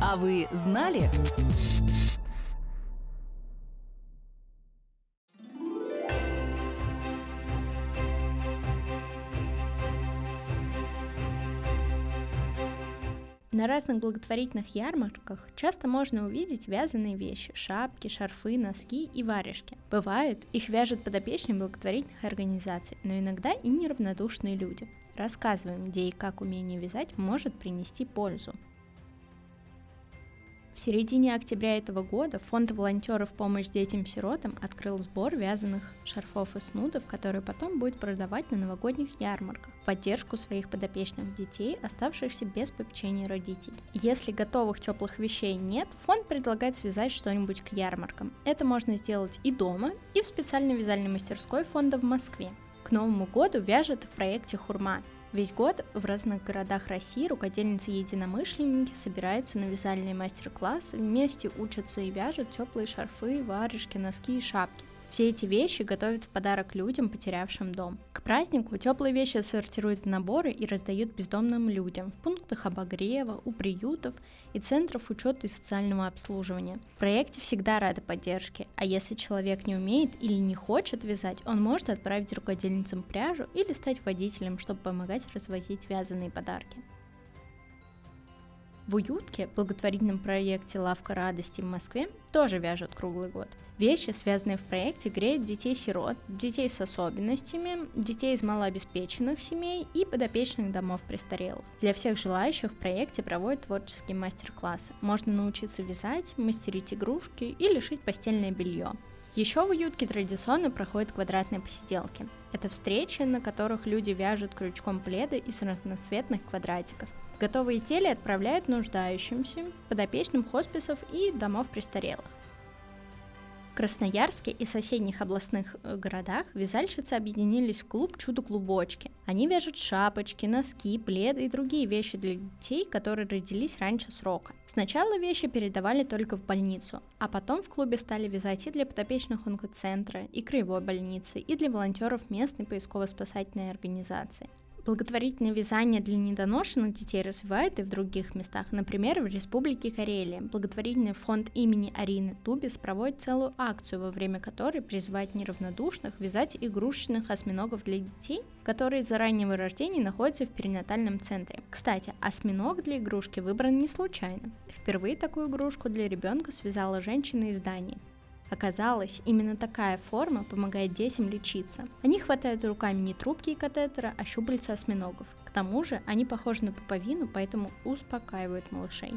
А вы знали? На разных благотворительных ярмарках часто можно увидеть вязаные вещи, шапки, шарфы, носки и варежки. Бывают, их вяжут подопечные благотворительных организаций, но иногда и неравнодушные люди. Рассказываем, где и как умение вязать может принести пользу. В середине октября этого года фонд волонтеров «Помощь детям-сиротам» открыл сбор вязаных шарфов и снудов, которые потом будет продавать на новогодних ярмарках в поддержку своих подопечных детей, оставшихся без попечения родителей. Если готовых теплых вещей нет, фонд предлагает связать что-нибудь к ярмаркам. Это можно сделать и дома, и в специальной вязальной мастерской фонда в Москве. К Новому году вяжет в проекте «Хурма», Весь год в разных городах России рукодельницы и единомышленники собираются на вязальные мастер-классы, вместе учатся и вяжут теплые шарфы, варежки, носки и шапки. Все эти вещи готовят в подарок людям, потерявшим дом. Празднику теплые вещи сортируют в наборы и раздают бездомным людям в пунктах обогрева, у приютов и центров учета и социального обслуживания. В проекте всегда рады поддержке, а если человек не умеет или не хочет вязать, он может отправить рукодельницам пряжу или стать водителем, чтобы помогать развозить вязаные подарки. В Уютке, благотворительном проекте «Лавка радости» в Москве, тоже вяжут круглый год. Вещи, связанные в проекте, греют детей-сирот, детей с особенностями, детей из малообеспеченных семей и подопечных домов престарелых. Для всех желающих в проекте проводят творческие мастер-классы. Можно научиться вязать, мастерить игрушки или шить постельное белье. Еще в уютке традиционно проходят квадратные посиделки. Это встречи, на которых люди вяжут крючком пледы из разноцветных квадратиков. Готовые изделия отправляют нуждающимся, подопечным хосписов и домов престарелых. Красноярске и соседних областных э, городах вязальщицы объединились в клуб «Чудо-клубочки». Они вяжут шапочки, носки, пледы и другие вещи для детей, которые родились раньше срока. Сначала вещи передавали только в больницу, а потом в клубе стали вязать и для подопечных онкоцентра, и краевой больницы, и для волонтеров местной поисково-спасательной организации. Благотворительное вязание для недоношенных детей развивают и в других местах, например, в Республике Карелия. Благотворительный фонд имени Арины Тубис проводит целую акцию, во время которой призывает неравнодушных вязать игрушечных осьминогов для детей, которые за раннего рождения находятся в перинатальном центре. Кстати, осьминог для игрушки выбран не случайно. Впервые такую игрушку для ребенка связала женщина из Дании. Оказалось, именно такая форма помогает детям лечиться. Они хватают руками не трубки и катетера, а щупальца осьминогов. К тому же они похожи на пуповину, поэтому успокаивают малышей.